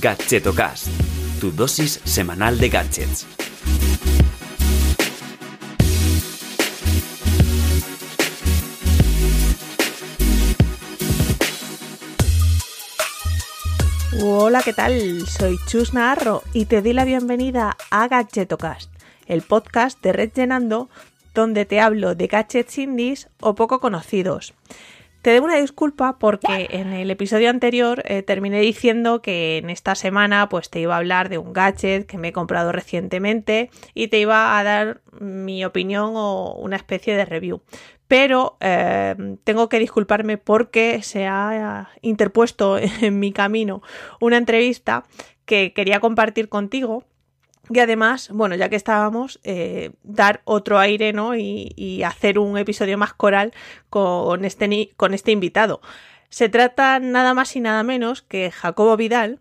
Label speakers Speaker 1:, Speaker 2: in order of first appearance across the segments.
Speaker 1: Gadgetocast, tu dosis semanal de gadgets.
Speaker 2: Hola, ¿qué tal? Soy Chus Naharro y te doy la bienvenida a Gadgetocast, el podcast de Red Llenando donde te hablo de gadgets indies o poco conocidos. Te debo una disculpa porque en el episodio anterior eh, terminé diciendo que en esta semana pues te iba a hablar de un gadget que me he comprado recientemente y te iba a dar mi opinión o una especie de review. Pero eh, tengo que disculparme porque se ha interpuesto en mi camino una entrevista que quería compartir contigo y además, bueno, ya que estábamos, eh, dar otro aire, ¿no? Y, hacer un episodio más coral con este, con este invitado. Se trata nada más y nada menos que Jacobo Vidal,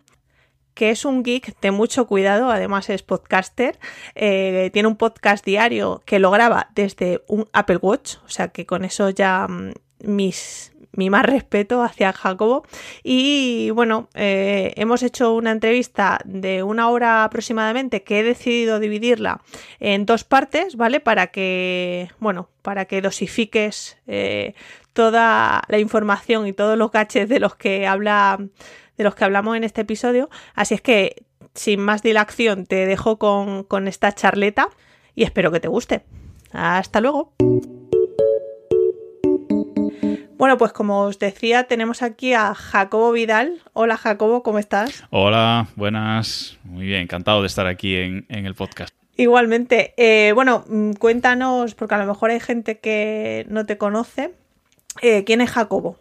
Speaker 2: que es un geek de mucho cuidado, además es podcaster, eh, tiene un podcast diario que lo graba desde un Apple Watch, o sea que con eso ya mm, mis, mi más respeto hacia Jacobo. Y bueno, eh, hemos hecho una entrevista de una hora aproximadamente que he decidido dividirla en dos partes, ¿vale? Para que, bueno, para que dosifiques eh, toda la información y todos los gaches de los que habla de los que hablamos en este episodio. Así es que, sin más dilación, te dejo con, con esta charleta y espero que te guste. Hasta luego. Bueno, pues como os decía, tenemos aquí a Jacobo Vidal. Hola Jacobo, ¿cómo estás?
Speaker 3: Hola, buenas. Muy bien, encantado de estar aquí en, el podcast.
Speaker 2: Igualmente. Eh, bueno, mm, cuéntanos, porque a lo mejor hay gente que no te conoce. Eh, ¿Quién es Jacobo?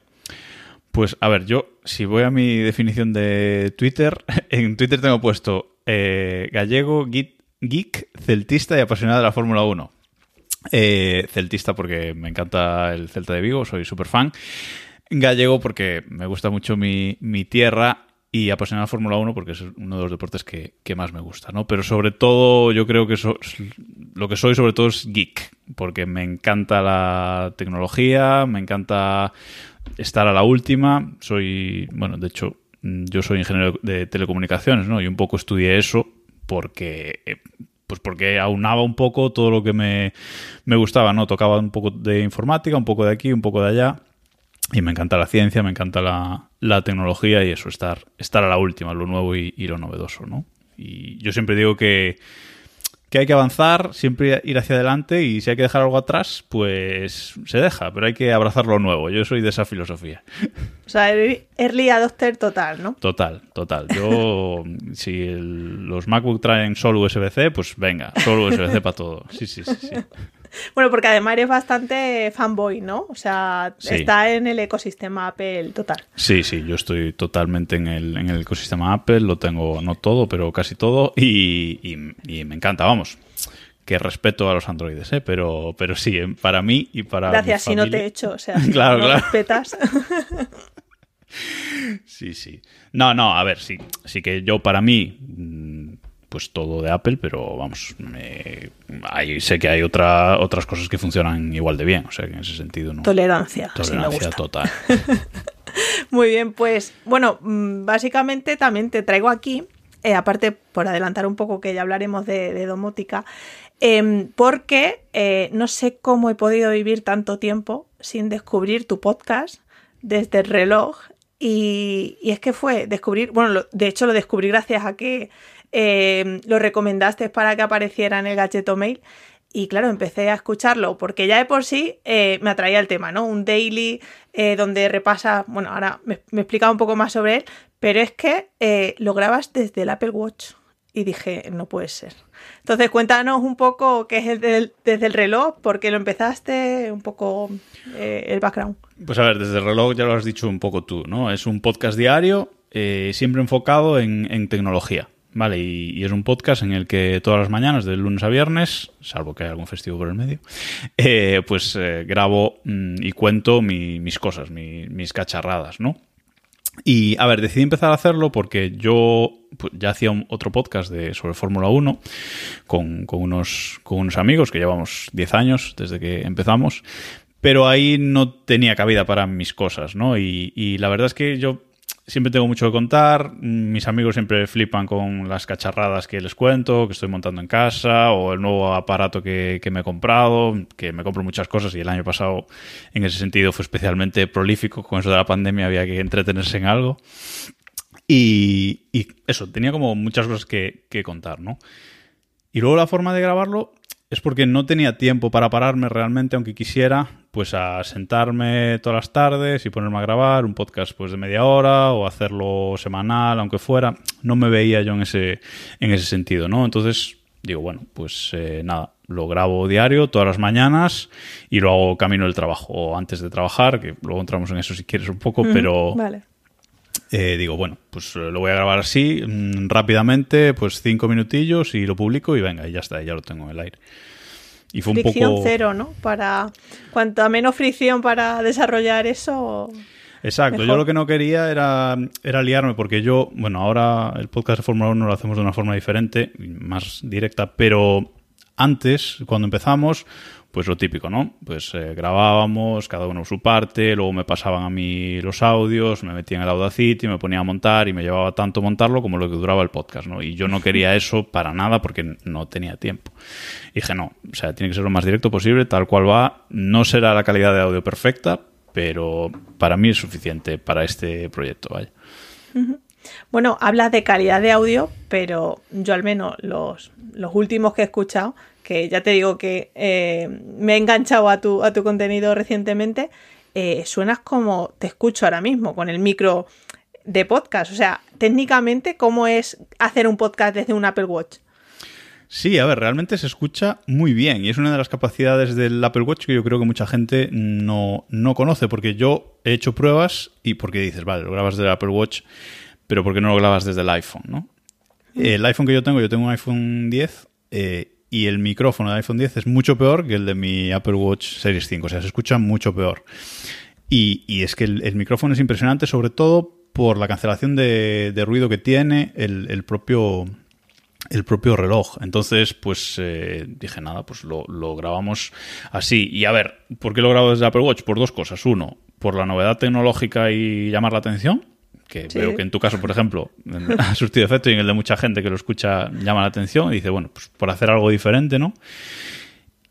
Speaker 3: Pues a ver, yo si voy a mi definición de Twitter, en Twitter tengo puesto eh, gallego, geek, celtista y apasionado de la Fórmula 1. Eh, celtista porque me encanta el Celta de Vigo, soy súper fan. Gallego porque me gusta mucho mi, tierra y apasionado a Fórmula 1 porque es uno de los deportes que, más me gusta, ¿no? Pero sobre todo yo creo que lo que soy sobre todo es geek, porque me encanta la tecnología, me encanta estar a la última, soy, bueno, de hecho yo soy ingeniero de telecomunicaciones, ¿no? Y un poco estudié eso porque eh, pues porque aunaba un poco todo lo que me, gustaba, ¿no? Tocaba un poco de informática, un poco de aquí, un poco de allá. Y me encanta la ciencia, me encanta la, tecnología y eso, estar, estar a la última, lo nuevo y lo novedoso, ¿no? Y yo siempre digo que, que hay que avanzar, siempre ir hacia adelante y si hay que dejar algo atrás, pues se deja, pero hay que abrazar lo nuevo. Yo soy de esa filosofía.
Speaker 2: O sea, early adopter total, ¿no?
Speaker 3: Total, total. Yo, si los MacBook traen solo USB-C, pues venga, solo USB-C para todo. Sí, sí, sí, sí.
Speaker 2: Bueno, porque además eres bastante fanboy, ¿no? O sea, está en el ecosistema Apple total.
Speaker 3: Sí, sí, yo estoy totalmente en el, en el ecosistema Apple, lo tengo no todo, pero casi todo, y, me encanta, vamos que respeto a los androides, ¿eh? pero, pero sí, para mí y para.
Speaker 2: Gracias, si no te he hecho, o sea, claro, no respetas.
Speaker 3: sí, sí. No, no, a ver, sí, sí que yo para mí pues todo de Apple, pero vamos, sé que hay otra, otras cosas que funcionan igual de bien, o sea que en ese sentido no.
Speaker 2: Tolerancia,
Speaker 3: tolerancia total.
Speaker 2: Muy bien, pues bueno, mm, básicamente también te traigo aquí, eh, aparte por adelantar un poco que ya hablaremos de, domótica, em, porque eh, no sé cómo he podido vivir tanto tiempo sin descubrir tu podcast desde el reloj. Y, y es que fue descubrir, bueno, de hecho lo descubrí gracias a que eh, lo recomendaste para que apareciera en el Gacheto Mail. Y claro, empecé a escucharlo porque ya de por sí eh, me atraía el tema, ¿no? Un daily eh, donde repasa, bueno, ahora me, me explicaba un poco más sobre él, pero es que lo grabas desde el Apple Watch y dije, no puede ser. Entonces, cuéntanos un poco qué es desde el reloj, por qué lo empezaste, un poco el background.
Speaker 3: Pues a ver, desde el reloj ya lo has dicho un poco tú, ¿no? Es un podcast diario, siempre enfocado en tecnología. Vale, y, es un podcast en el que todas las mañanas, de lunes a viernes, salvo que haya algún festivo por el medio, eh, pues eh, grabo mm, y cuento mis cosas, mis cacharradas, ¿no? Y a ver, decidí empezar a hacerlo porque yo pues, ya hacía otro podcast de, sobre Fórmula 1 con, unos, con unos amigos que llevamos 10 años desde que empezamos, pero ahí no tenía cabida para mis cosas, ¿no? Y, y la verdad es que yo siempre tengo mucho que contar. Mis amigos siempre flipan con las cacharradas que les cuento, que estoy montando en casa, o el nuevo aparato que, me he comprado, que me compro muchas cosas y el año pasado en ese sentido fue especialmente prolífico. Con eso de la pandemia había que entretenerse en algo. Y, eso, tenía como muchas cosas que, que contar, ¿no? Y luego la forma de grabarlo es porque no tenía tiempo para pararme realmente, aunque quisiera, pues a sentarme todas las tardes y ponerme a grabar un podcast pues de media hora o hacerlo semanal, aunque fuera. No me veía yo en ese, en ese sentido, ¿no? Entonces digo, bueno, pues eh, nada, lo grabo diario, todas las mañanas, y lo hago camino del trabajo, o antes de trabajar, que luego entramos en eso si quieres un poco, pero...
Speaker 2: Vale.
Speaker 3: Eh, digo, bueno, pues lo voy a grabar así, mm, rápidamente, pues cinco minutillos y lo publico y venga, y ya está, ya lo tengo en el aire.
Speaker 2: Y fue fricción poco... cero, ¿no? Para cuanto menos fricción para desarrollar eso.
Speaker 3: Exacto, yo lo que no quería era, era liarme porque yo, bueno, ahora el podcast de Fórmula 1 lo hacemos de una forma diferente, más directa, pero antes, cuando empezamos, pues lo típico, ¿no? Pues eh, grabábamos, cada uno su parte, luego me pasaban a mí los audios, me metía en el Audacity, me ponía a montar y me llevaba tanto montarlo como lo que duraba el podcast, ¿no? Y yo no quería eso para nada porque no tenía tiempo. Dije, no, o sea, tiene que ser lo más directo posible, tal cual va. No será la calidad de audio perfecta, pero para mí es suficiente para este proyecto, vaya.
Speaker 2: Bueno, hablas de calidad de audio, pero yo al menos los, los últimos que he escuchado que ya te digo que eh, me he enganchado a tu, a tu contenido recientemente, eh, suenas como te escucho ahora mismo, con el micro de podcast. O sea, técnicamente, ¿cómo es hacer un podcast desde un Apple Watch?
Speaker 3: Sí, a ver, realmente se escucha muy bien y es una de las capacidades del Apple Watch que yo creo que mucha gente no, no conoce, porque yo he hecho pruebas y porque dices, vale, lo grabas desde el Apple Watch, pero ¿por qué no lo grabas desde el iPhone? ¿no? Mm. El iPhone que yo tengo, yo tengo un iPhone 10 eh, y el micrófono del iPhone 10 es mucho peor que el de mi Apple Watch Series 5, o sea, se escucha mucho peor. Y, es que el, micrófono es impresionante, sobre todo por la cancelación de, ruido que tiene el, propio el propio reloj. Entonces, pues eh, dije, nada, pues lo, lo, grabamos así. Y a ver, ¿por qué lo grabo desde Apple Watch? Por dos cosas. Uno, por la novedad tecnológica y llamar la atención que veo que en tu caso, por ejemplo, ha surtido efecto y en el de mucha gente que lo escucha llama la atención y dice, bueno, pues por hacer algo diferente, ¿no?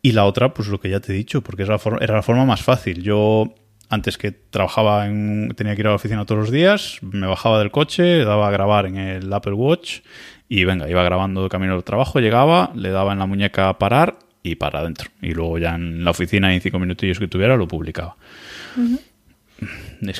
Speaker 3: Y la otra, pues lo que ya te he dicho, porque era la forma más fácil. Yo, antes que trabajaba en, tenía que ir a la oficina todos los días, me bajaba del coche, daba a grabar en el Apple Watch y venga, iba grabando de camino al trabajo, llegaba, le daba en la muñeca a parar y para adentro. Y luego ya en la oficina, en cinco minutillos que tuviera, lo publicaba.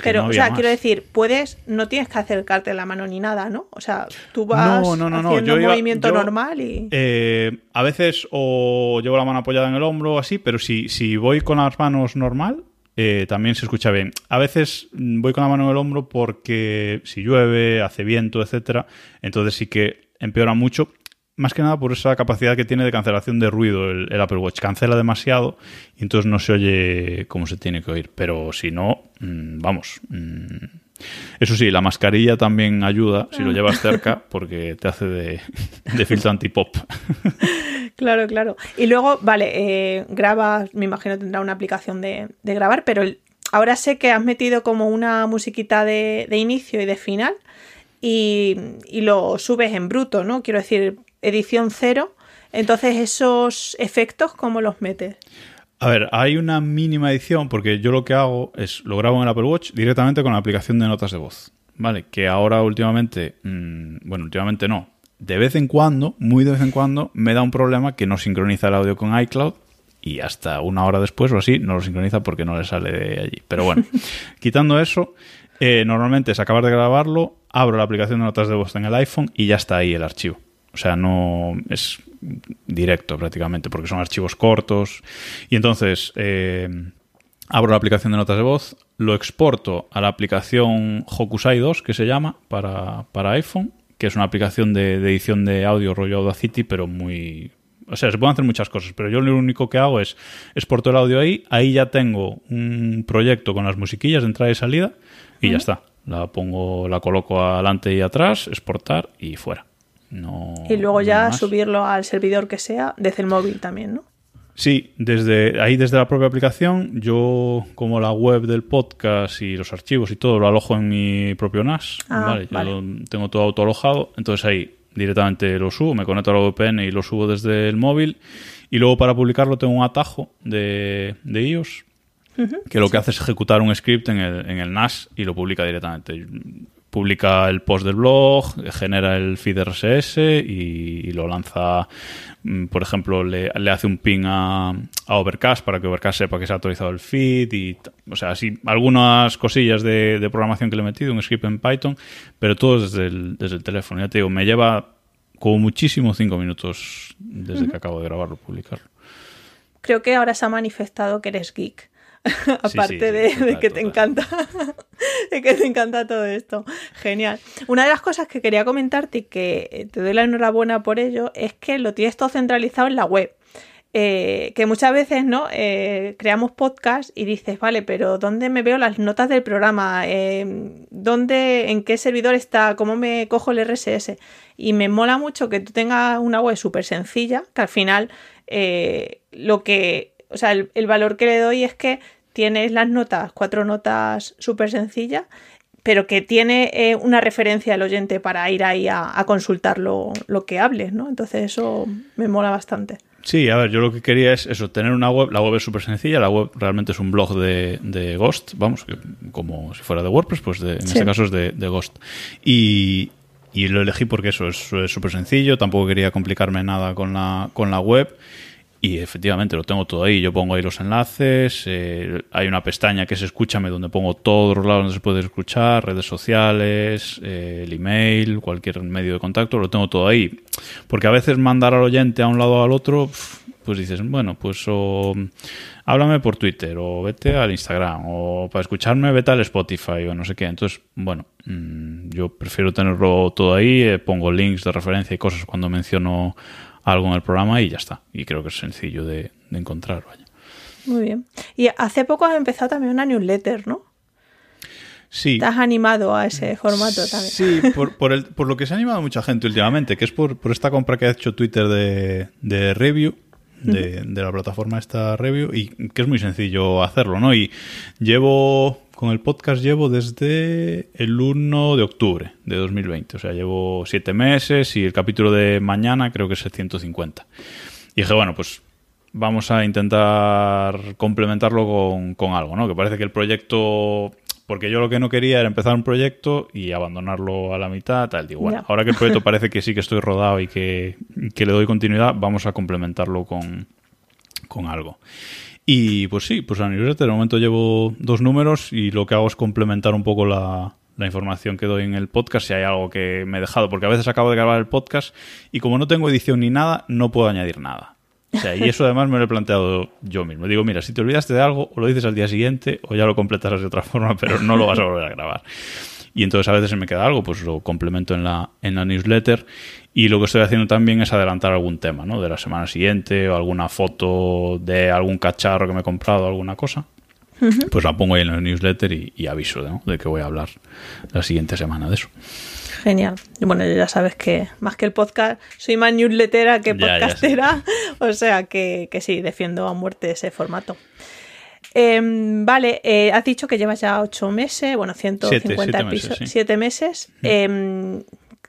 Speaker 2: Pero, o sea, quiero decir, puedes, no tienes que acercarte la mano ni nada, ¿no? O sea, tú vas haciendo un movimiento normal y.
Speaker 3: Eh, a veces o llevo la mano apoyada en el hombro o así, pero si, si voy con las manos normal, eh, también se escucha bien. A veces voy con la mano en el hombro porque si llueve, hace viento, etcétera, entonces sí que empeora mucho más que nada por esa capacidad que tiene de cancelación de ruido el, Apple Watch. Cancela demasiado y entonces no se oye como se tiene que oír. Pero si no, mm, vamos. Mm, eso sí, la mascarilla también ayuda si lo llevas cerca porque te hace de, de filtro antipop.
Speaker 2: Claro, claro. Y luego, vale, eh, grabas, me imagino tendrá una aplicación de, grabar, pero ahora sé que has metido como una musiquita de, inicio y de final y, y, lo subes en bruto, ¿no? Quiero decir, edición cero. Entonces, esos efectos, ¿cómo los metes?
Speaker 3: A ver, hay una mínima edición porque yo lo que hago es lo grabo en el Apple Watch directamente con la aplicación de notas de voz. ¿Vale? Que ahora últimamente, mm, bueno, últimamente no. De vez en cuando, muy de vez en cuando, me da un problema que no sincroniza el audio con iCloud y hasta una hora después o así no lo sincroniza porque no le sale de allí. Pero bueno, quitando eso, eh, normalmente es acabar de grabarlo, abro la aplicación de notas de voz en el iPhone y ya está ahí el archivo. O sea, no es directo prácticamente, porque son archivos cortos. Y entonces eh, abro la aplicación de notas de voz, lo exporto a la aplicación Hokusai 2, que se llama, para, iPhone, que es una aplicación de, edición de audio rollo Audacity, pero muy... O sea, se pueden hacer muchas cosas, pero yo lo único que hago es exporto el audio ahí, ahí ya tengo un proyecto con las musiquillas de entrada y salida y ya está. La pongo, la coloco adelante y atrás, exportar y fuera
Speaker 2: y luego ya subirlo al servidor que sea desde el móvil también, ¿no?
Speaker 3: Sí, desde ahí desde la propia aplicación, yo como la web del podcast y los archivos y todo lo alojo en mi propio NAS,
Speaker 2: Ah,
Speaker 3: ¿vale? Yo
Speaker 2: vale.
Speaker 3: lo tengo todo autoalojado, entonces ahí directamente lo subo, me conecto a la VPN y lo subo desde el móvil y luego para publicarlo tengo un atajo de, de iOS que lo que hace es ejecutar un script en el, en el NAS y lo publica directamente. Publica el post del blog, genera el feed RSS y, y lo lanza, mm, por ejemplo, le, le hace un ping a, a Overcast para que Overcast sepa que se ha actualizado el feed y, o sea, así algunas cosillas de, de programación que le he metido, un script en Python, pero todo desde el, desde el teléfono. Ya te digo, me lleva como muchísimo cinco minutos desde que acabo de grabarlo, publicarlo.
Speaker 2: Creo que ahora se ha manifestado que eres geek. Aparte
Speaker 3: sí, sí,
Speaker 2: de,
Speaker 3: total,
Speaker 2: de que te encanta. de que te encanta todo esto. Genial. Una de las cosas que quería comentarte y que eh, te doy la enhorabuena por ello es que lo tienes todo centralizado en la web. Eh, que muchas veces no Eh, creamos podcast y dices, vale, pero ¿dónde me veo las notas del programa? Eh, ¿Dónde, en qué servidor está? ¿Cómo me cojo el RSS? Y me mola mucho que tú tengas una web súper sencilla, que al final lo que, o sea, el valor que le doy es que tienes las notas, cuatro notas súper sencillas, pero que tiene eh, una referencia al oyente para ir ahí a, a consultar lo, lo que hables, ¿no? Entonces eso me mola bastante.
Speaker 3: Sí, a ver, yo lo que quería es eso, tener una web. La web es súper sencilla, la web realmente es un blog de, de Ghost, vamos, que como si fuera de WordPress, pues de- en
Speaker 2: Sí.
Speaker 3: este caso es de, de Ghost. Y, y lo elegí porque eso es es súper sencillo, tampoco quería complicarme nada con la, con la web. Y efectivamente lo tengo todo ahí. Yo pongo ahí los enlaces. eh, hay una pestaña que es Escúchame, donde pongo todos los lados donde se puede escuchar, redes sociales, eh, el email, cualquier medio de contacto. Lo tengo todo ahí. Porque a veces mandar al oyente a un lado o al otro, pues dices, bueno, pues o háblame por Twitter, o vete al Instagram, o para escucharme vete al Spotify, o no sé qué. Entonces, bueno, mm, yo prefiero tenerlo todo ahí. eh, pongo links de referencia y cosas cuando menciono algo en el programa y ya está. Y creo que es sencillo de, de encontrar. Vaya.
Speaker 2: Muy bien. Y hace poco has empezado también una newsletter, ¿no?
Speaker 3: Sí.
Speaker 2: Te has animado a ese formato también.
Speaker 3: Sí, por, por, el- por lo que se ha animado mucha gente últimamente, que es por, por esta compra que ha hecho Twitter de, de Review, de, de la plataforma esta Review, y que es muy sencillo hacerlo, ¿no? Y llevo, con el podcast llevo desde el 1 de octubre de 2020, o sea, llevo siete meses y el capítulo de mañana creo que es el 150. Y dije, bueno, pues vamos a intentar complementarlo con, con algo, ¿no? Que parece que el proyecto... Porque yo lo que no quería era empezar un proyecto y abandonarlo a la mitad, tal. Digo, bueno, ahora que el proyecto parece que sí que estoy rodado y que, que le doy continuidad, vamos a complementarlo con, con algo. Y pues sí, pues a newsletter de momento llevo dos números y lo que hago es complementar un poco la, la información que doy en el podcast si hay algo que me he dejado, porque a veces acabo de grabar el podcast y como no tengo edición ni nada, no puedo añadir nada. O sea, y eso además me lo he planteado yo mismo. Digo, mira, si te olvidaste de algo, o lo dices al día siguiente, o ya lo completarás de otra forma, pero no lo vas a volver a grabar. Y entonces a veces se me queda algo, pues lo complemento en la, en la newsletter. Y lo que estoy haciendo también es adelantar algún tema, ¿no? De la semana siguiente, o alguna foto de algún cacharro que me he comprado, alguna cosa. Pues la pongo ahí en la newsletter y, y aviso ¿no? de que voy a hablar la siguiente semana de eso.
Speaker 2: Genial. Y bueno, ya sabes que más que el podcast, soy más newslettera que
Speaker 3: Ya, ya
Speaker 2: podcastera. O sea que, que sí, defiendo a muerte ese formato. Em, vale, eh, has dicho que llevas ya ocho meses, bueno, 150
Speaker 3: siete meses,
Speaker 2: episodios,
Speaker 3: sí.
Speaker 2: siete meses.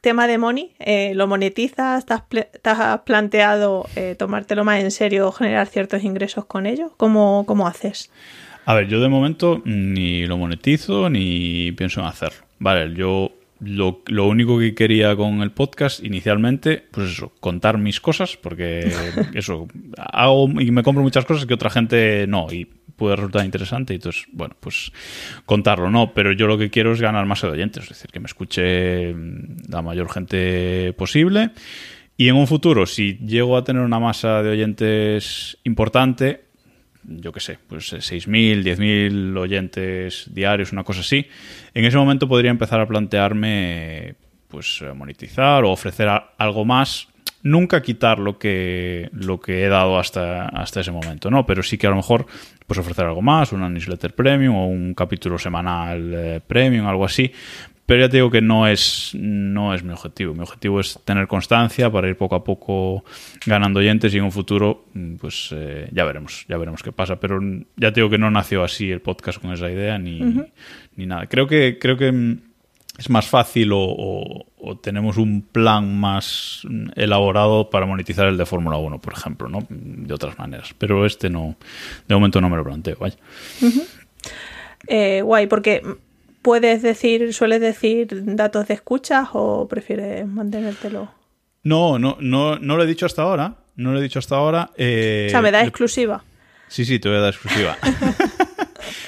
Speaker 2: Tema de money, eh, ¿lo monetizas? ¿Te has, ple- te has planteado eh, tomártelo más en serio, generar ciertos ingresos con ello? ¿Cómo, cómo haces?
Speaker 3: A ver, yo de momento ni lo monetizo ni pienso en hacerlo. Vale, yo lo, lo único que quería con el podcast inicialmente, pues eso, contar mis cosas, porque eso, hago y me compro muchas cosas que otra gente no, y puede resultar interesante, y entonces, bueno, pues contarlo, no, pero yo lo que quiero es ganar más oyentes, es decir, que me escuche mm, la mayor gente posible. Y en un futuro, si llego a tener una masa de oyentes importante, yo qué sé, pues eh, 6.000, 10.000 oyentes diarios, una cosa así, en ese momento podría empezar a plantearme pues eh, monetizar o ofrecer algo más. Nunca quitar lo que, lo que he dado hasta, hasta ese momento, ¿no? Pero sí que a lo mejor pues ofrecer algo más, una newsletter premium o un capítulo semanal eh, premium, algo así, pero ya te digo que no es, no es mi objetivo. Mi objetivo es tener constancia para ir poco a poco ganando oyentes y en un futuro, pues eh, ya veremos, ya veremos qué pasa. Pero ya te digo que no nació así el podcast con esa idea ni, ni nada. Creo que, creo que es más fácil o, tenemos un plan más elaborado para monetizar el de Fórmula 1, por ejemplo, ¿no? De otras maneras. Pero este no, de momento no me lo planteo, vaya.
Speaker 2: Eh, guay, porque puedes decir, sueles decir datos de escuchas o prefieres mantenértelo.
Speaker 3: No, no, no, no lo he dicho hasta ahora. No lo he dicho hasta ahora. Eh,
Speaker 2: o sea, me da exclusiva.
Speaker 3: Sí, sí, te voy a dar exclusiva.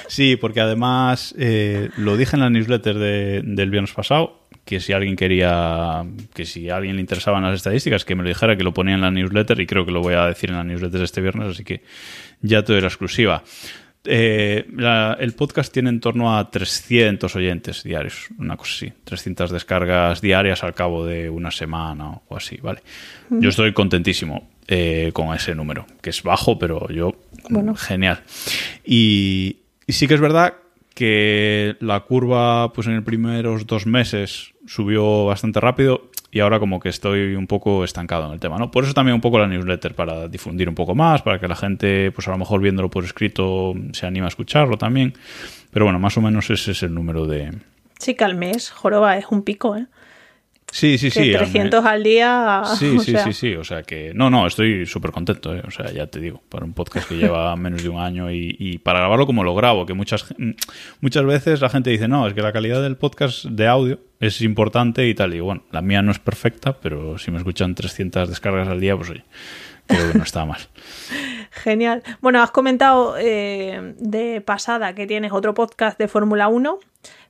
Speaker 3: sí, porque además eh, lo dije en la newsletter del viernes pasado, que si alguien quería, que si a alguien le interesaban las estadísticas, que me lo dijera, que lo ponía en la newsletter y creo que lo voy a decir en la newsletter este viernes, así que ya te doy la exclusiva. Eh, el podcast tiene en torno a 300 oyentes diarios, una cosa así, 300 descargas diarias al cabo de una semana o así, ¿vale? Yo estoy contentísimo eh, con ese número, que es bajo, pero yo, bueno. genial. Y, y sí que es verdad que la curva, pues en los primeros dos meses subió bastante rápido y ahora como que estoy un poco estancado en el tema, ¿no? Por eso también un poco la newsletter, para difundir un poco más, para que la gente, pues a lo mejor viéndolo por escrito, se anime a escucharlo también. Pero bueno, más o menos ese es el número de...
Speaker 2: Sí, que al mes, joroba, es un pico, ¿eh?
Speaker 3: Sí, sí, sí.
Speaker 2: 300 al día.
Speaker 3: Sí, sí, sí, sí. O sea que. No, no, estoy súper contento. ¿eh? O sea, ya te digo, para un podcast que lleva menos de un año y, para grabarlo como lo grabo, que muchas, muchas veces la gente dice, no, es que la calidad del podcast de audio es importante y tal. Y bueno, la mía no es perfecta, pero si me escuchan 300 descargas al día, pues oye, creo que no está mal.
Speaker 2: Genial. Bueno, has comentado eh, de pasada que tienes otro podcast de Fórmula 1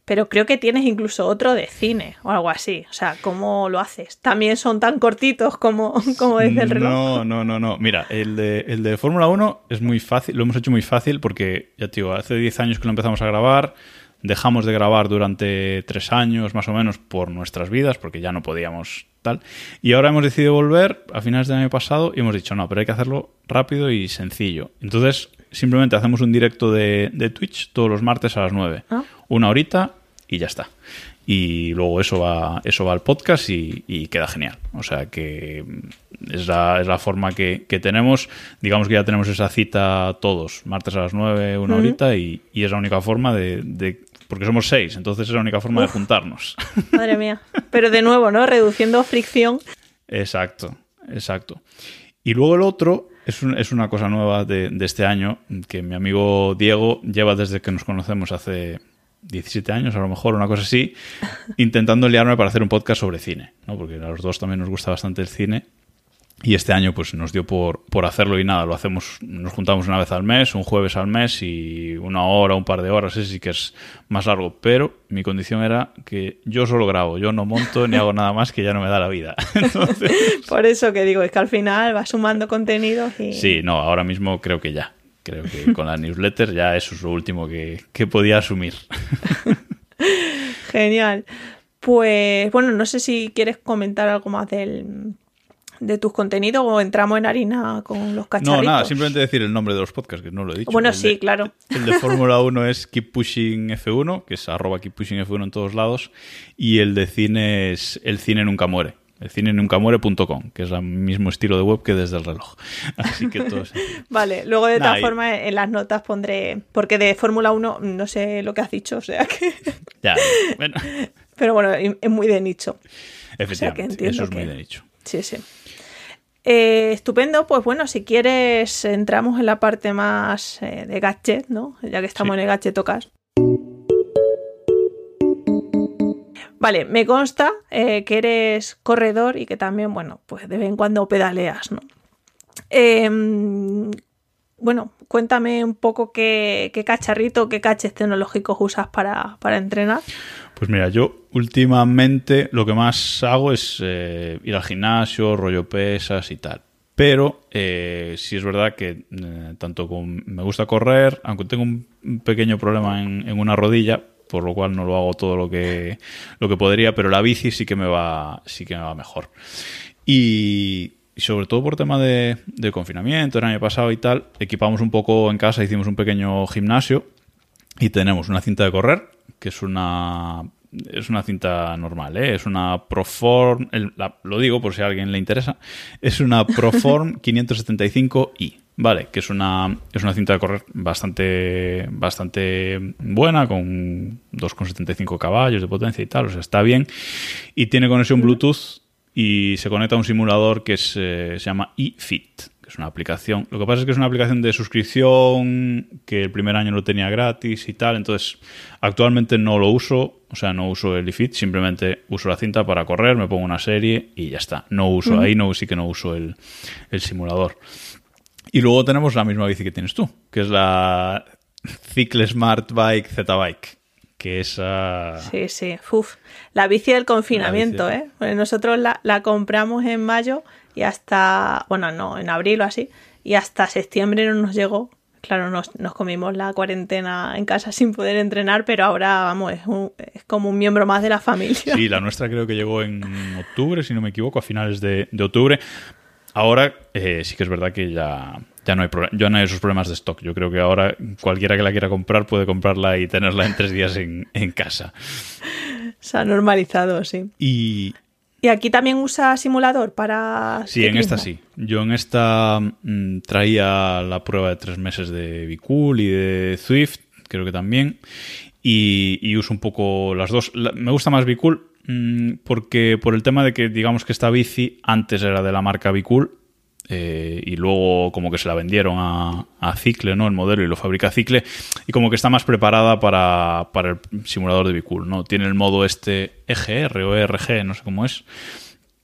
Speaker 2: pero creo que tienes incluso otro de cine o algo así. O sea, ¿cómo lo haces? ¿También son tan cortitos como, como dice el reloj?
Speaker 3: No, no, no, no. Mira, el de, el de Fórmula 1 es muy fácil, lo hemos hecho muy fácil porque, ya te digo, hace 10 años que lo empezamos a grabar, dejamos de grabar durante 3 años más o menos por nuestras vidas, porque ya no podíamos tal. Y ahora hemos decidido volver a finales del año pasado y hemos dicho, no, pero hay que hacerlo rápido y sencillo. Entonces, simplemente hacemos un directo de, de Twitch todos los martes a las 9. Ah. Una horita y ya está. Y luego eso va, eso va al podcast y, queda genial. O sea que es la, es la forma que, tenemos. Digamos que ya tenemos esa cita todos, martes a las 9, una horita, y, es la única forma de, porque somos seis, entonces es la única forma de juntarnos.
Speaker 2: Madre mía. Pero de nuevo, ¿no? Reduciendo fricción.
Speaker 3: Exacto, exacto. Y luego el otro es, es una cosa nueva de, de, este año que mi amigo Diego lleva desde que nos conocemos hace 17 años, a lo mejor, una cosa así, intentando liarme para hacer un podcast sobre cine, ¿no? porque a los dos también nos gusta bastante el cine. Y este año pues nos dio por, por hacerlo y nada, lo hacemos, nos juntamos una vez al mes, un jueves al mes y una hora, un par de horas, ese sí que es más largo, pero mi condición era que yo solo grabo, yo no monto ni hago nada más que ya no me da la vida.
Speaker 2: Por eso que digo, es que al final va sumando contenidos y...
Speaker 3: Sí, no, ahora mismo creo que ya, Creo que con la newsletter ya eso es lo último que, podía asumir.
Speaker 2: Genial. Pues bueno, no sé si quieres comentar algo más del, de tus contenidos o entramos en harina con los cacharritos.
Speaker 3: No, nada, simplemente decir el nombre de los podcasts, que no lo he dicho.
Speaker 2: Bueno, sí, claro.
Speaker 3: El de Fórmula 1 es Keep Pushing F1, que es arroba Keep Pushing F1 en todos lados, y el de cine es El cine nunca muere, el cine nunca muere.com, que es el mismo estilo de web que desde el reloj. Así que todo
Speaker 2: Vale, luego de todas formas en las notas pondré, porque de Fórmula 1 no sé lo que has dicho, o sea que...
Speaker 3: Ya, bueno.
Speaker 2: Pero bueno, es muy de nicho.
Speaker 3: Efectivamente, eso es muy de nicho.
Speaker 2: Sí, sí. Eh, estupendo, pues bueno, si quieres entramos en la parte más eh, de gadget, ¿no? Ya que estamos en el gadget tocas. Vale, me consta eh, que eres corredor y que también, bueno, pues de vez en cuando pedaleas, ¿no? Bueno, cuéntame un poco qué, cacharrito, qué caches tecnológicos usas para, entrenar.
Speaker 3: Pues mira, yo últimamente lo que más hago es eh, ir al gimnasio, rollo pesas y tal. Pero eh, sí es verdad que tanto como me gusta correr, aunque tengo un pequeño problema en una rodilla, por lo cual no lo hago todo lo que, lo que podría, pero la bici sí que me va, sí que me va mejor. Y, sobre todo por tema de, confinamiento, el año pasado y tal, equipamos un poco en casa, hicimos un pequeño gimnasio y tenemos una cinta de correr, que es una es una cinta normal, ¿eh? es una Proform, lo digo por si a alguien le interesa, es una Proform 575i. Vale, que es una, es una cinta de correr bastante, bastante buena, con 2,75 caballos de potencia y tal, o sea, está bien. Y tiene conexión Bluetooth y se conecta a un simulador que es, eh, se llama eFit, que es una aplicación. Lo que pasa es que es una aplicación de suscripción, que el primer año lo tenía gratis y tal, entonces actualmente no lo uso, o sea, no uso el eFit, simplemente uso la cinta para correr, me pongo una serie y ya está. No uso, ahí no, sí que no uso el, el simulador. Y luego tenemos la misma bici que tienes tú, que es la Cicle Smart Bike Z Bike. Que es.
Speaker 2: Sí, sí. Uf. La bici del confinamiento, ¿eh? nosotros la, la, compramos en mayo y hasta. Bueno, no, en abril o así. Y hasta septiembre no nos llegó. Claro, nos, nos comimos la cuarentena en casa sin poder entrenar, pero ahora, vamos, es, es, como un miembro más de la familia.
Speaker 3: Sí, la nuestra creo que llegó en octubre, si no me equivoco, a finales de, de octubre. Ahora eh, sí que es verdad que ya, ya, no hay ya no hay esos problemas de stock. Yo creo que ahora cualquiera que la quiera comprar puede comprarla y tenerla en tres días en, casa.
Speaker 2: Se ha normalizado, sí.
Speaker 3: Y,
Speaker 2: ¿Y aquí también usa simulador para.?
Speaker 3: Sí, en esta sí. Yo en esta mm, traía la prueba de tres meses de Bicool y de Swift, creo que también. Y, uso un poco las dos. me gusta más Bicool Mm, porque por el tema de que digamos que esta bici antes era de la marca Bicool eh, y luego como que se la vendieron a, Cicle, ¿no? El modelo y lo fabrica Cicle y como que está más preparada para, para el simulador de Bicool, ¿no? Tiene el modo este EGR o ERG, no sé cómo es,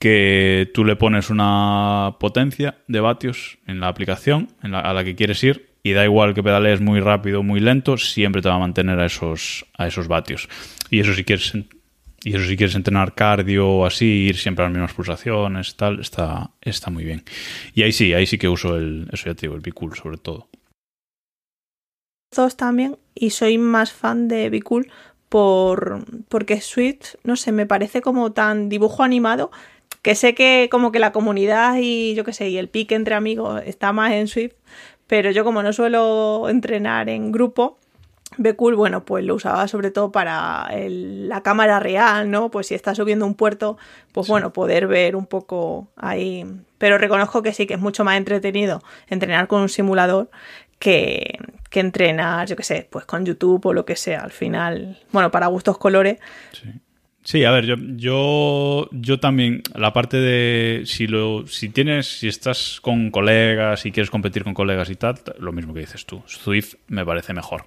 Speaker 3: que tú le pones una potencia de vatios en la aplicación a la que quieres ir y da igual que pedalees muy rápido o muy lento, siempre te va a mantener a esos, a esos vatios. Y eso si quieres y eso si quieres entrenar cardio o así, ir siempre a las mismas pulsaciones, tal, está, está muy bien. Y ahí sí, ahí sí que uso el, eso ya te digo, el Bicool sobre todo.
Speaker 2: Dos también, y soy más fan de Bicool por, porque Swift, no sé, me parece como tan dibujo animado que sé que como que la comunidad y yo qué sé, y el pique entre amigos está más en Swift, pero yo como no suelo entrenar en grupo, Cool, bueno, pues lo usaba sobre todo para la cámara real, ¿no? Pues si está subiendo un puerto, pues bueno, poder ver un poco ahí. Pero reconozco que sí, que es mucho más entretenido entrenar con un simulador que, que entrenar, yo qué sé, pues con YouTube o lo que sea. Al final, bueno, para gustos colores.
Speaker 3: Sí. Sí, a ver, yo, yo, yo también, la parte de si lo, si tienes, si estás con colegas y quieres competir con colegas y tal, lo mismo que dices tú. Swift me parece mejor.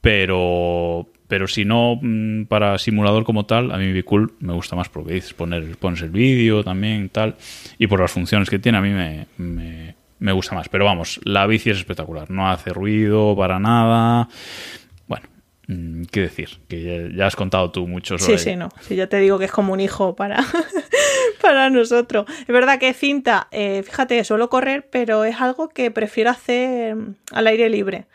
Speaker 3: Pero, pero si no, mm, para simulador como tal, a mí Cool me gusta más porque dices, poner, pones el vídeo también tal. Y por las funciones que tiene, a mí me, me, gusta más. Pero vamos, la bici es espectacular. No hace ruido para nada. Bueno, mm, ¿qué decir? Que ya, has contado tú mucho sobre
Speaker 2: Sí, sí, no. Sí, yo te digo que es como un hijo para, para nosotros. Es verdad que cinta, eh, fíjate, suelo correr, pero es algo que prefiero hacer al aire libre.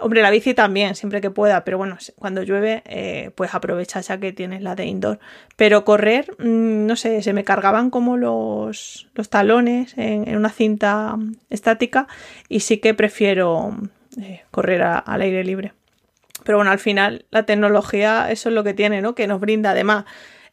Speaker 2: Hombre, la bici también, siempre que pueda, pero bueno, cuando llueve, eh, pues aprovecha ya que tienes la de indoor. Pero correr, mm, no sé, se me cargaban como los, los talones en, una cinta estática y sí que prefiero eh, correr al aire libre. Pero bueno, al final la tecnología, eso es lo que tiene, ¿no? Que nos brinda además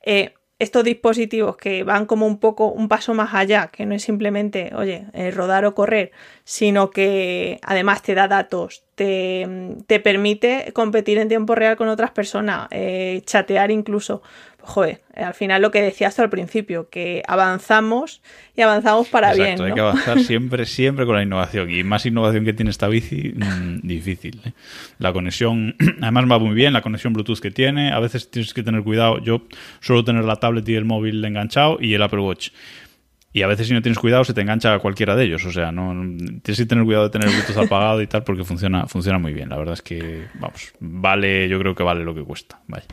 Speaker 2: eh, estos dispositivos que van como un poco un paso más allá, que no es simplemente, oye, eh, rodar o correr, sino que además te da datos, te, te permite competir en tiempo real con otras personas, eh, chatear incluso joder, al final lo que decías al principio, que avanzamos y avanzamos para bien.
Speaker 3: Hay que avanzar siempre, siempre con la innovación. Y más innovación que tiene esta bici, mm, difícil. ¿eh? La conexión, además va muy bien, la conexión Bluetooth que tiene. A veces tienes que tener cuidado. Yo suelo tener la tablet y el móvil enganchado y el Apple Watch. Y a veces si no tienes cuidado se te engancha a cualquiera de ellos. O sea, no tienes que tener cuidado de tener el Bluetooth apagado y tal porque funciona, funciona muy bien. La verdad es que, vamos, vale, yo creo que vale lo que cuesta. Vaya.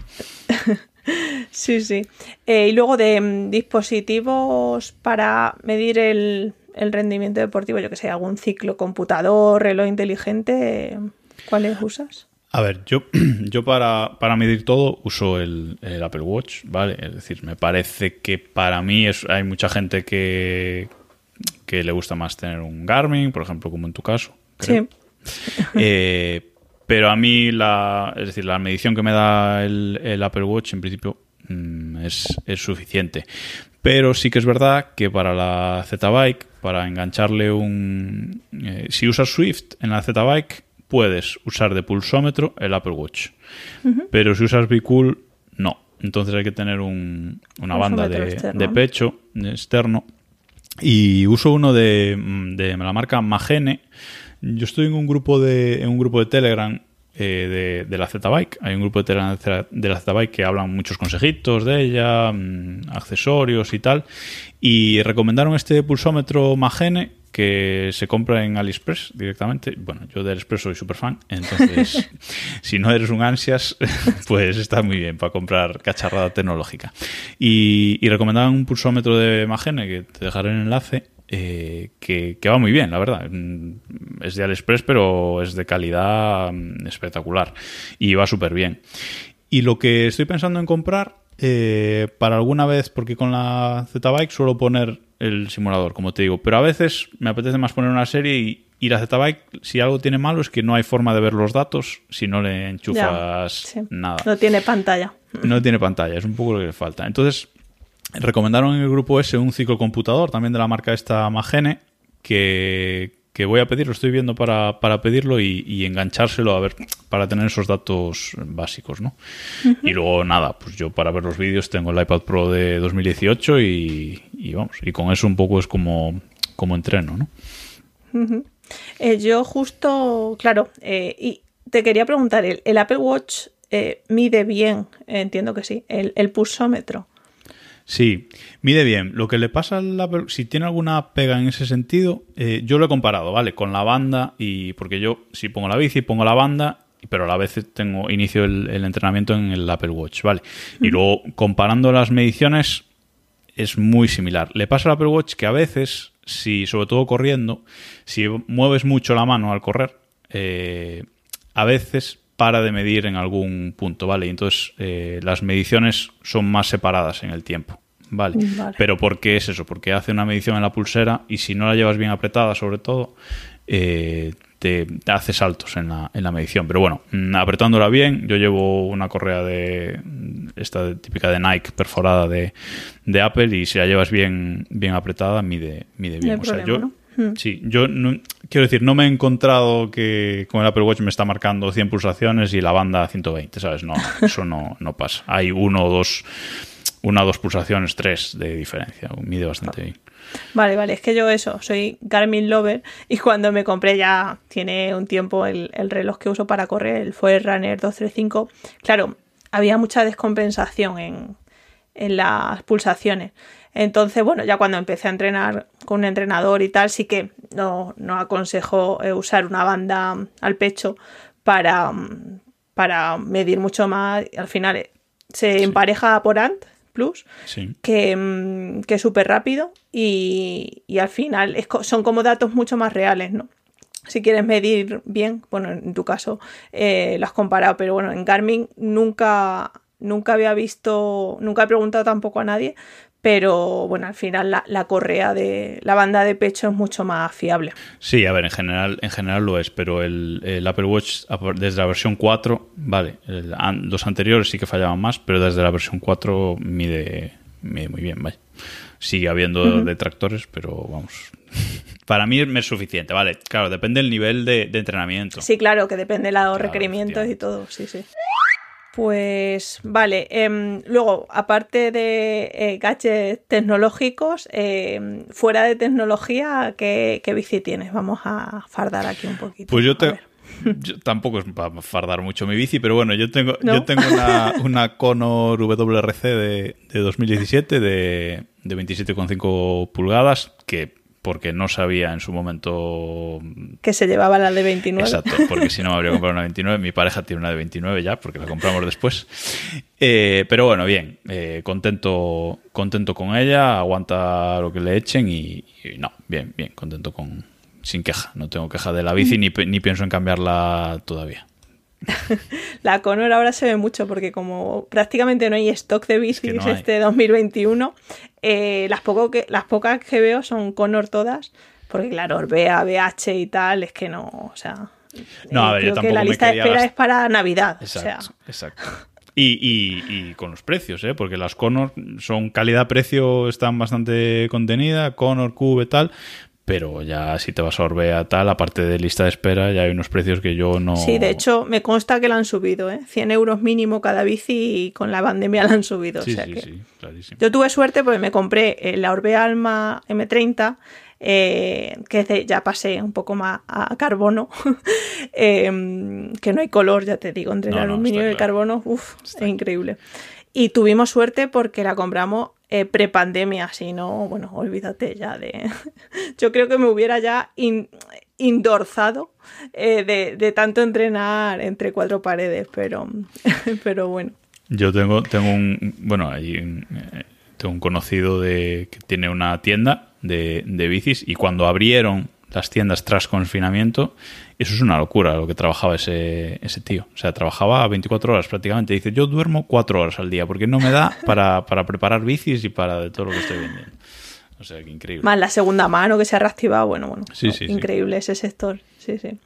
Speaker 2: Sí, sí. Eh, y luego de mm, dispositivos para medir el, rendimiento deportivo, yo que sé, algún ciclo computador, reloj inteligente, ¿cuáles usas?
Speaker 3: A ver, yo, yo para, para medir todo uso el, Apple Watch, ¿vale? Es decir, me parece que para mí es, hay mucha gente que, que le gusta más tener un Garmin, por ejemplo, como en tu caso. Sí. Eh, Pero a mí, la, es decir, la medición que me da el, el Apple Watch, en principio, mm, es, es suficiente. Pero sí que es verdad que para la Z-Bike, para engancharle un... eh, si usas Swift en la Z-Bike, puedes usar de pulsómetro el Apple Watch. Pero si usas Bicool, no. Entonces hay que tener un- una banda de, de pecho externo. Y uso uno de, mm, de la marca Magene. Yo estoy en un grupo de, en un grupo de Telegram eh, de, de la Z-Bike. Hay un grupo de de la Z-Bike que hablan muchos consejitos de ella, mm, accesorios y tal. Y recomendaron este pulsómetro Magene que se compra en AliExpress directamente. Bueno, yo de AliExpress soy súper fan, entonces si no eres un ansias, pues está muy bien para comprar cacharrada tecnológica. Y, y recomendaban un pulsómetro de Magene, que te dejaré el enlace, eh, que, que va muy bien, la verdad. Mm, Es de AliExpress, pero es de calidad mm, espectacular y va súper bien. Y lo que estoy pensando en comprar eh, para alguna vez, porque con la Z-Bike suelo poner el simulador, como te digo, pero a veces me apetece más poner una serie y, y la Z-Bike, si algo tiene malo es que no hay forma de ver los datos si no le enchufas
Speaker 2: sí.
Speaker 3: nada.
Speaker 2: No tiene pantalla.
Speaker 3: No tiene pantalla, es un poco lo que le falta. Entonces, recomendaron en el grupo ese un ciclocomputador también de la marca esta Magene que, que voy a pedir, lo estoy viendo para, para pedirlo y, y enganchárselo a ver, para tener esos datos básicos, ¿no? Y luego nada, pues yo para ver los vídeos tengo el iPad Pro de 2018 y, y vamos, y con eso un poco es como, como entreno, ¿no?
Speaker 2: Eh, yo justo, claro, eh, y te quería preguntar, ¿el, el Apple Watch eh, mide bien? entiendo que sí, el, el pulsómetro.
Speaker 3: Sí, mide bien. Lo que le pasa al Apple, si tiene alguna pega en ese sentido, eh, yo lo he comparado, ¿vale? Con la banda y porque yo si pongo la bici, pongo la banda, pero a la vez tengo inicio el, el entrenamiento en el Apple Watch, ¿vale? Y luego comparando las mediciones es muy similar. Le pasa al Apple Watch que a veces, si sobre todo corriendo, si mueves mucho la mano al correr, eh, a veces para de medir en algún punto, ¿vale? Y entonces eh, las mediciones son más separadas en el tiempo, ¿vale?
Speaker 2: Vale.
Speaker 3: Pero ¿por qué es eso? Porque hace una medición en la pulsera y si no la llevas bien apretada, sobre todo, eh, te, te hace saltos en la, en la medición. Pero bueno, mm, apretándola bien, yo llevo una correa de esta típica de Nike perforada de, de Apple y si la llevas bien, bien apretada, mide, mide bien. o sea,
Speaker 2: problema,
Speaker 3: yo,
Speaker 2: ¿no? Hmm.
Speaker 3: Sí, yo no- quiero decir, no me he encontrado que con el Apple Watch me está marcando 100 pulsaciones y la banda 120, ¿sabes? No, eso no, no pasa. Hay uno o dos, una o dos pulsaciones, tres de diferencia. Mide bastante bien.
Speaker 2: Vale, vale, es que yo eso, soy Garmin Lover y cuando me compré ya tiene un tiempo el, el reloj que uso para correr, el Forerunner 235, claro, había mucha descompensación en, en las pulsaciones. Entonces, bueno, ya cuando empecé a entrenar con un entrenador y tal, sí que no, no aconsejo eh, usar una banda al pecho para, mm, para medir mucho más. Al final eh, se empareja por ANT Plus
Speaker 3: Sí.
Speaker 2: que, mm, que es súper rápido y, y al final es son como datos mucho más reales, ¿no? Si quieres medir bien, bueno, en tu caso eh, lo has comparado, pero bueno, en Garmin nunca, nunca había visto, nunca he preguntado tampoco a nadie, pero bueno, al final la, la correa de la banda de pecho es mucho más fiable.
Speaker 3: Sí, a ver, en general, en general lo es, pero el, el Apple Watch desde la versión 4, vale, el los anteriores sí que fallaban más, pero desde la versión 4 mide, mide muy bien, vaya. Sigue habiendo detractores, pero vamos. Para mí me es suficiente, vale. Claro, depende del nivel de, de entrenamiento.
Speaker 2: Sí, claro, que depende de los
Speaker 3: Claro,
Speaker 2: requerimientos y
Speaker 3: efectivamente.
Speaker 2: todo, sí, sí. Pues vale, em, luego, aparte de eh, gadgets tecnológicos, em, fuera de tecnología, ¿qué, qué bici tienes? Vamos a fardar aquí un poquito.
Speaker 3: Pues yo, te, yo tampoco es para fardar mucho mi bici, pero bueno, yo tengo,
Speaker 2: ¿No?
Speaker 3: yo tengo una, una Conor WRC de, de 2017 de, de 27,5 pulgadas que porque no sabía en su momento
Speaker 2: Que se llevaba la de 29.
Speaker 3: Exacto, porque si no me habría comprado una 29. Mi pareja tiene una de 29 ya, porque la compramos después. Eh, pero bueno, bien, eh, contento, contento con ella, aguanta lo que le echen y, y no, bien, bien, contento con. Sin queja, no tengo queja de la bici ni, pe- ni pienso en cambiarla todavía.
Speaker 2: La Conor ahora se ve mucho porque como prácticamente no hay stock de bicis
Speaker 3: que no
Speaker 2: este 2021, eh, las, poco que, las pocas que veo son Conor todas, porque claro, Orbea, BH y tal, es que no, o sea,
Speaker 3: No, a
Speaker 2: Eh,
Speaker 3: yo
Speaker 2: creo que la lista de espera es para Navidad. o
Speaker 3: Exacto,
Speaker 2: sea,
Speaker 3: exacto. Y, y- y con los precios, ¿eh? porque las Conor son calidad-precio, están bastante contenida, Conor, Cube, tal, pero ya si te vas a Orbea, tal, aparte de lista de espera, ya hay unos precios que yo no...
Speaker 2: Sí, de hecho, me consta que la han subido, ¿eh? 100 euros mínimo cada bici y con la pandemia la han subido. o
Speaker 3: Sí,
Speaker 2: sea
Speaker 3: sí,
Speaker 2: que-
Speaker 3: sí, clarísimo.
Speaker 2: Yo tuve suerte porque me compré eh, la Orbea Alma M30, eh, que ya pasé un poco más a carbono, eh, que no hay color, ya te digo, entre el
Speaker 3: No, no,
Speaker 2: aluminio y el
Speaker 3: claro.
Speaker 2: carbono, uff, es increíble. Y tuvimos suerte porque la compramos eh, prepandemia, si no, bueno, olvídate ya de... Yo creo que me hubiera ya in- indorzado eh, de, de tanto entrenar entre cuatro paredes, pero, pero bueno.
Speaker 3: Yo tengo, tengo un, bueno, hay tengo un conocido de que tiene una tienda de, de bicis y cuando abrieron las tiendas tras confinamiento, eso es una locura lo que trabajaba ese, ese tío. O sea, trabajaba 24 horas prácticamente. Dice, yo duermo 4 horas al día porque no me da para, para preparar bicis y para de todo lo que estoy vendiendo. O sea, que increíble.
Speaker 2: Más la segunda mano que se ha reactivado, bueno, bueno.
Speaker 3: Sí,
Speaker 2: no,
Speaker 3: sí, sí.
Speaker 2: increíble ese sector. Sí, sí.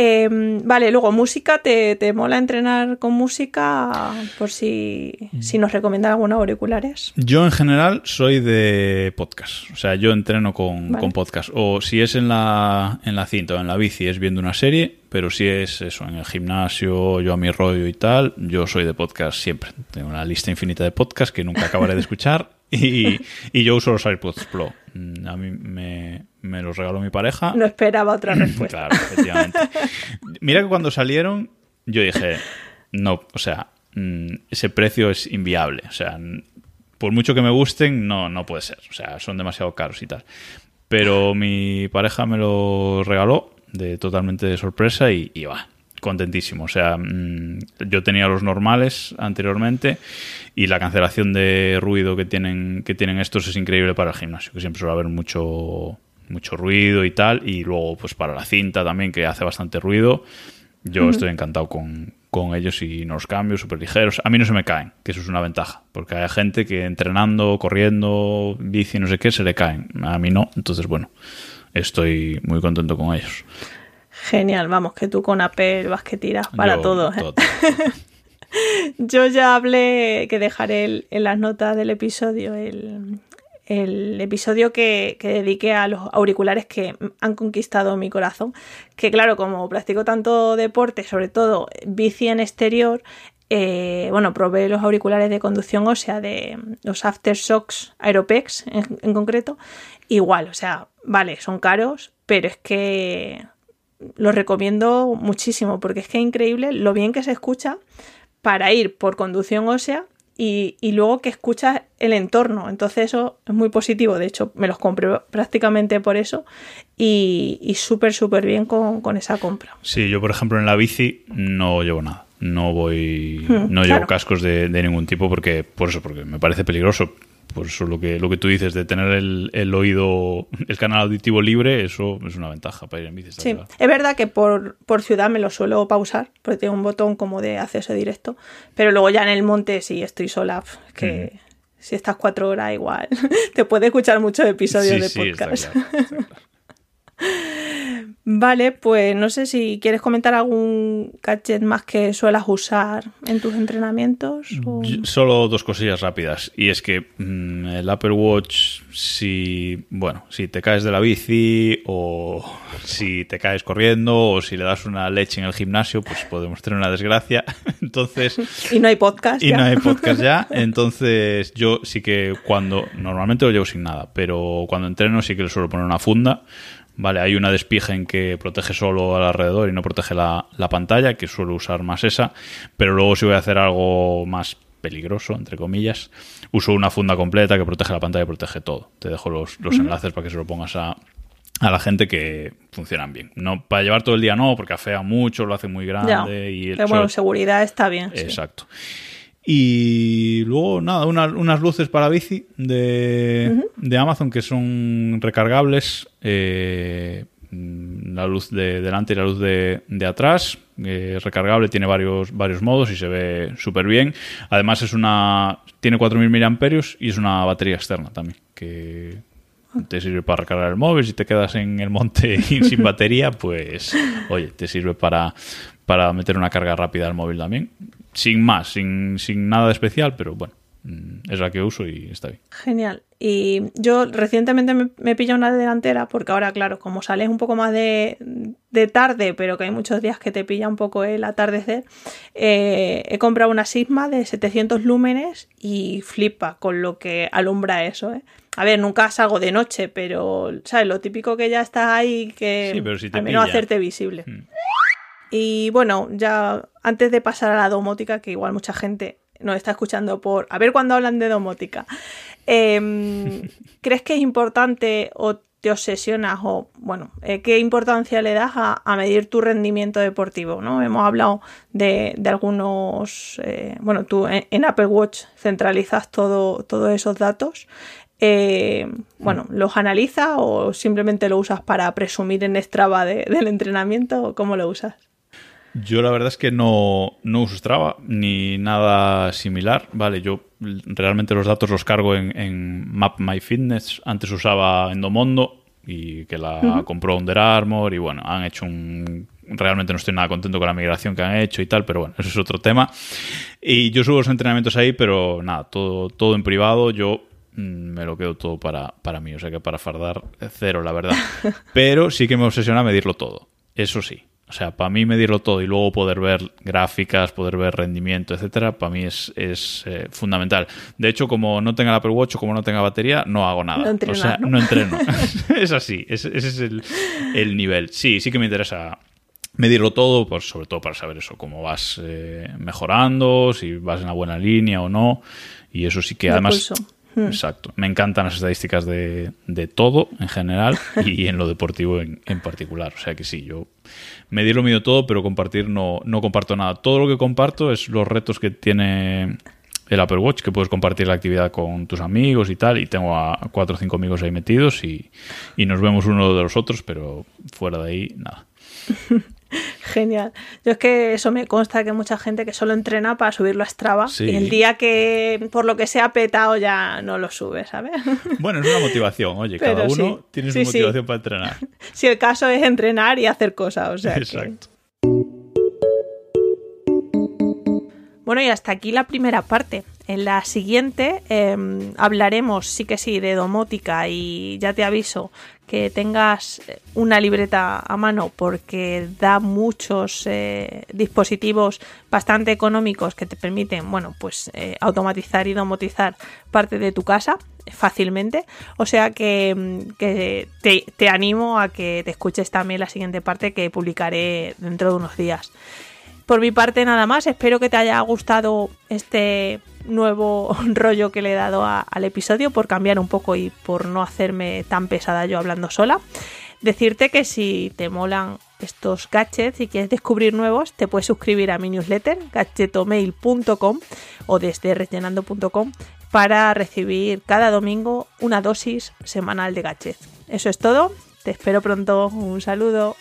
Speaker 2: Eh, vale, luego música, ¿te, te mola entrenar con música? Por si, si nos recomiendan algunos auriculares.
Speaker 3: Yo en general soy de podcast, o sea, yo entreno con,
Speaker 2: Vale.
Speaker 3: con podcast. O si es en la, en la cinta o en la bici es viendo una serie, pero si es eso, en el gimnasio, yo a mi rollo y tal, yo soy de podcast siempre. Tengo una lista infinita de podcasts que nunca acabaré de escuchar y, y yo uso los AirPods Pro. Mm, A mí me, me los regaló mi pareja.
Speaker 2: No esperaba otra respuesta.
Speaker 3: Claro, efectivamente. Mira que cuando salieron, yo dije, no, o sea, mm, ese precio es inviable. O sea, por mucho que me gusten, no, no puede ser. O sea, son demasiado caros y tal. Pero mi pareja me lo regaló de totalmente de sorpresa y, y va, contentísimo. O sea, mm, yo tenía los normales anteriormente y la cancelación de ruido que tienen, que tienen estos es increíble para el gimnasio, que siempre suele haber mucho, mucho ruido y tal. Y luego, pues para la cinta también, que hace bastante ruido. Yo estoy encantado con, con ellos y los cambios súper ligeros. A mí no se me caen, que eso es una ventaja, porque hay gente que entrenando, corriendo, bici, no sé qué, se le caen. A mí no, entonces bueno, estoy muy contento con ellos.
Speaker 2: Genial, vamos, que tú con Apple vas que tiras para
Speaker 3: Yo,
Speaker 2: todo. ¿eh?
Speaker 3: todo.
Speaker 2: Yo ya hablé, que dejaré el- en las notas del episodio, el, el episodio que, que dediqué a los auriculares que han conquistado mi corazón. Que claro, como practico tanto deporte, sobre todo bici en exterior, eh, bueno, probé los auriculares de conducción ósea de los Aftershocks Aeropex en, en concreto. Igual, o sea, vale, son caros, pero es que los recomiendo muchísimo porque es que es increíble lo bien que se escucha para ir por conducción ósea y, y luego que escuchas el entorno. Entonces eso es muy positivo. De hecho, me los compré prácticamente por eso y, y súper, súper bien con, con esa compra.
Speaker 3: Sí, yo por ejemplo en la bici no llevo nada. No voy,
Speaker 2: Hmm,
Speaker 3: no llevo cascos de, de ningún tipo porque, por eso, porque me parece peligroso. Por eso lo que, lo que tú dices de tener el, el oído, el canal auditivo libre, eso es una ventaja para ir en bici.
Speaker 2: Sí, es verdad que por, por ciudad me lo suelo pausar porque tengo un botón como de acceso directo, pero luego ya en el monte si estoy sola, es que si estás cuatro horas igual, te puede escuchar muchos episodios
Speaker 3: Sí,
Speaker 2: de
Speaker 3: sí, está
Speaker 2: podcast.
Speaker 3: claro, está claro.
Speaker 2: Vale, pues no sé si quieres comentar algún gadget más que suelas usar en tus entrenamientos. o-
Speaker 3: Solo dos cosillas rápidas. Y es que mm, el Apple Watch, si, bueno, si te caes de la bici o si te caes corriendo o si le das una leche en el gimnasio, pues podemos tener una desgracia. Entonces,
Speaker 2: Y no hay podcast.
Speaker 3: y
Speaker 2: ya.
Speaker 3: no hay podcast ya. Entonces, yo sí que cuando, normalmente lo llevo sin nada, pero cuando entreno sí que le suelo poner una funda. Vale, hay una despigen que protege solo al alrededor y no protege la, la pantalla, que suelo usar más esa, pero luego si voy a hacer algo más peligroso, entre comillas, uso una funda completa que protege la pantalla y protege todo. Te dejo los, los enlaces para que se lo pongas a, a la gente que funcionan bien. No para llevar todo el día no, porque afea mucho, lo hace muy
Speaker 2: Ya.
Speaker 3: grande y
Speaker 2: Pero bueno,
Speaker 3: sobre-
Speaker 2: seguridad está bien. sí.
Speaker 3: Y luego, nada, una- unas luces para bici de, de Amazon que son recargables. eh, la luz de delante y la luz de, de atrás. eh, recargable, tiene varios, varios modos y se ve súper bien. Además, es una tiene 4.000 mAh y es una batería externa también. Que, te sirve para recargar el móvil, si te quedas en el monte sin batería, pues oye, te sirve para, para meter una carga rápida al móvil también. Sin más, sin, sin nada de especial, pero bueno, mm, es la que uso y está bien.
Speaker 2: Genial. Y yo recientemente me, me pillado una delantera, porque ahora, claro, como sales un poco más de, de tarde, pero que hay muchos días que te pilla un poco el atardecer, eh, he comprado una Sigma de 700 lúmenes y flipa con lo que alumbra eso. ¿eh? A ver, nunca salgo de noche, pero, ¿sabes? Lo típico que ya está ahí, que
Speaker 3: Sí, pero si te
Speaker 2: al menos
Speaker 3: pilla.
Speaker 2: hacerte visible.
Speaker 3: Mm.
Speaker 2: Y bueno, ya antes de pasar a la domótica, que igual mucha gente nos está escuchando por a ver cuándo hablan de domótica, em, ¿crees que es importante o te obsesionas o, bueno, eh, qué importancia le das a, a medir tu rendimiento deportivo? ¿no? Hemos hablado de, de algunos, eh, bueno, tú en, en Apple Watch centralizas todo, todos esos datos. Eh, bueno, ¿los analizas o simplemente lo usas para presumir en Strava de- del entrenamiento cómo lo usas?
Speaker 3: Yo la verdad es que no, no uso Strava ni nada similar. Vale, yo realmente los datos los cargo en, en Map My Fitness. Antes usaba Endomondo y que la compró Under Armour y bueno, han hecho un... Realmente no estoy nada contento con la migración que han hecho y tal, pero bueno, eso es otro tema. Y yo subo los entrenamientos ahí, pero nada, todo, todo en privado. Yo mm, me lo quedo todo para, para mí, o sea que para fardar cero, la verdad. Pero sí que me obsesiona medirlo todo, eso sí. O sea, para mí medirlo todo y luego poder ver gráficas, poder ver rendimiento, etcétera, para mí es, es eh, fundamental. De hecho, como no tenga el Apple Watch o como no tenga batería, no hago nada.
Speaker 2: No entrenas,
Speaker 3: o sea,
Speaker 2: ¿no?
Speaker 3: no entreno. es así, ese, ese es el, el nivel. Sí, sí que me interesa medirlo todo, pues sobre todo para saber eso, cómo vas eh, mejorando, si vas en la buena línea o no. Y eso sí que
Speaker 2: De
Speaker 3: además...
Speaker 2: pulso. Hmm.
Speaker 3: Exacto. Me encantan las estadísticas de, de todo en general y en lo deportivo en, en particular. O sea que sí, yo medirlo mido todo, pero compartir no, no comparto nada. Todo lo que comparto es los retos que tiene el Apple Watch, que puedes compartir la actividad con tus amigos y tal. Y tengo a cuatro o cinco amigos ahí metidos y, y nos vemos uno de los otros, pero fuera de ahí, nada.
Speaker 2: Genial. Yo es que eso me consta que mucha gente que solo entrena para subirlo a Strava
Speaker 3: Sí.
Speaker 2: y el día que por lo que sea petado ya no lo sube, ¿sabes?
Speaker 3: Bueno, es una motivación. Oye,
Speaker 2: Pero
Speaker 3: cada uno
Speaker 2: sí.
Speaker 3: tiene su
Speaker 2: Sí,
Speaker 3: motivación para entrenar.
Speaker 2: si el caso es entrenar y hacer cosas, o sea que-
Speaker 3: Exacto.
Speaker 2: Bueno, y hasta aquí la primera parte. En la siguiente eh, hablaremos, sí que sí, de domótica y ya te aviso que tengas una libreta a mano porque da muchos eh, dispositivos bastante económicos que te permiten, bueno, pues eh, automatizar y domotizar parte de tu casa fácilmente. O sea que, mm, que te, te animo a que te escuches también la siguiente parte que publicaré dentro de unos días. Por mi parte nada más, espero que te haya gustado este nuevo rollo que le he dado al episodio por cambiar un poco y por no hacerme tan pesada yo hablando sola. Decirte que si te molan estos gadgets y quieres descubrir nuevos, te puedes suscribir a mi newsletter gadgetomail.com o desde rellenando.com para recibir cada domingo una dosis semanal de gadgets. Eso es todo, te espero pronto, un saludo.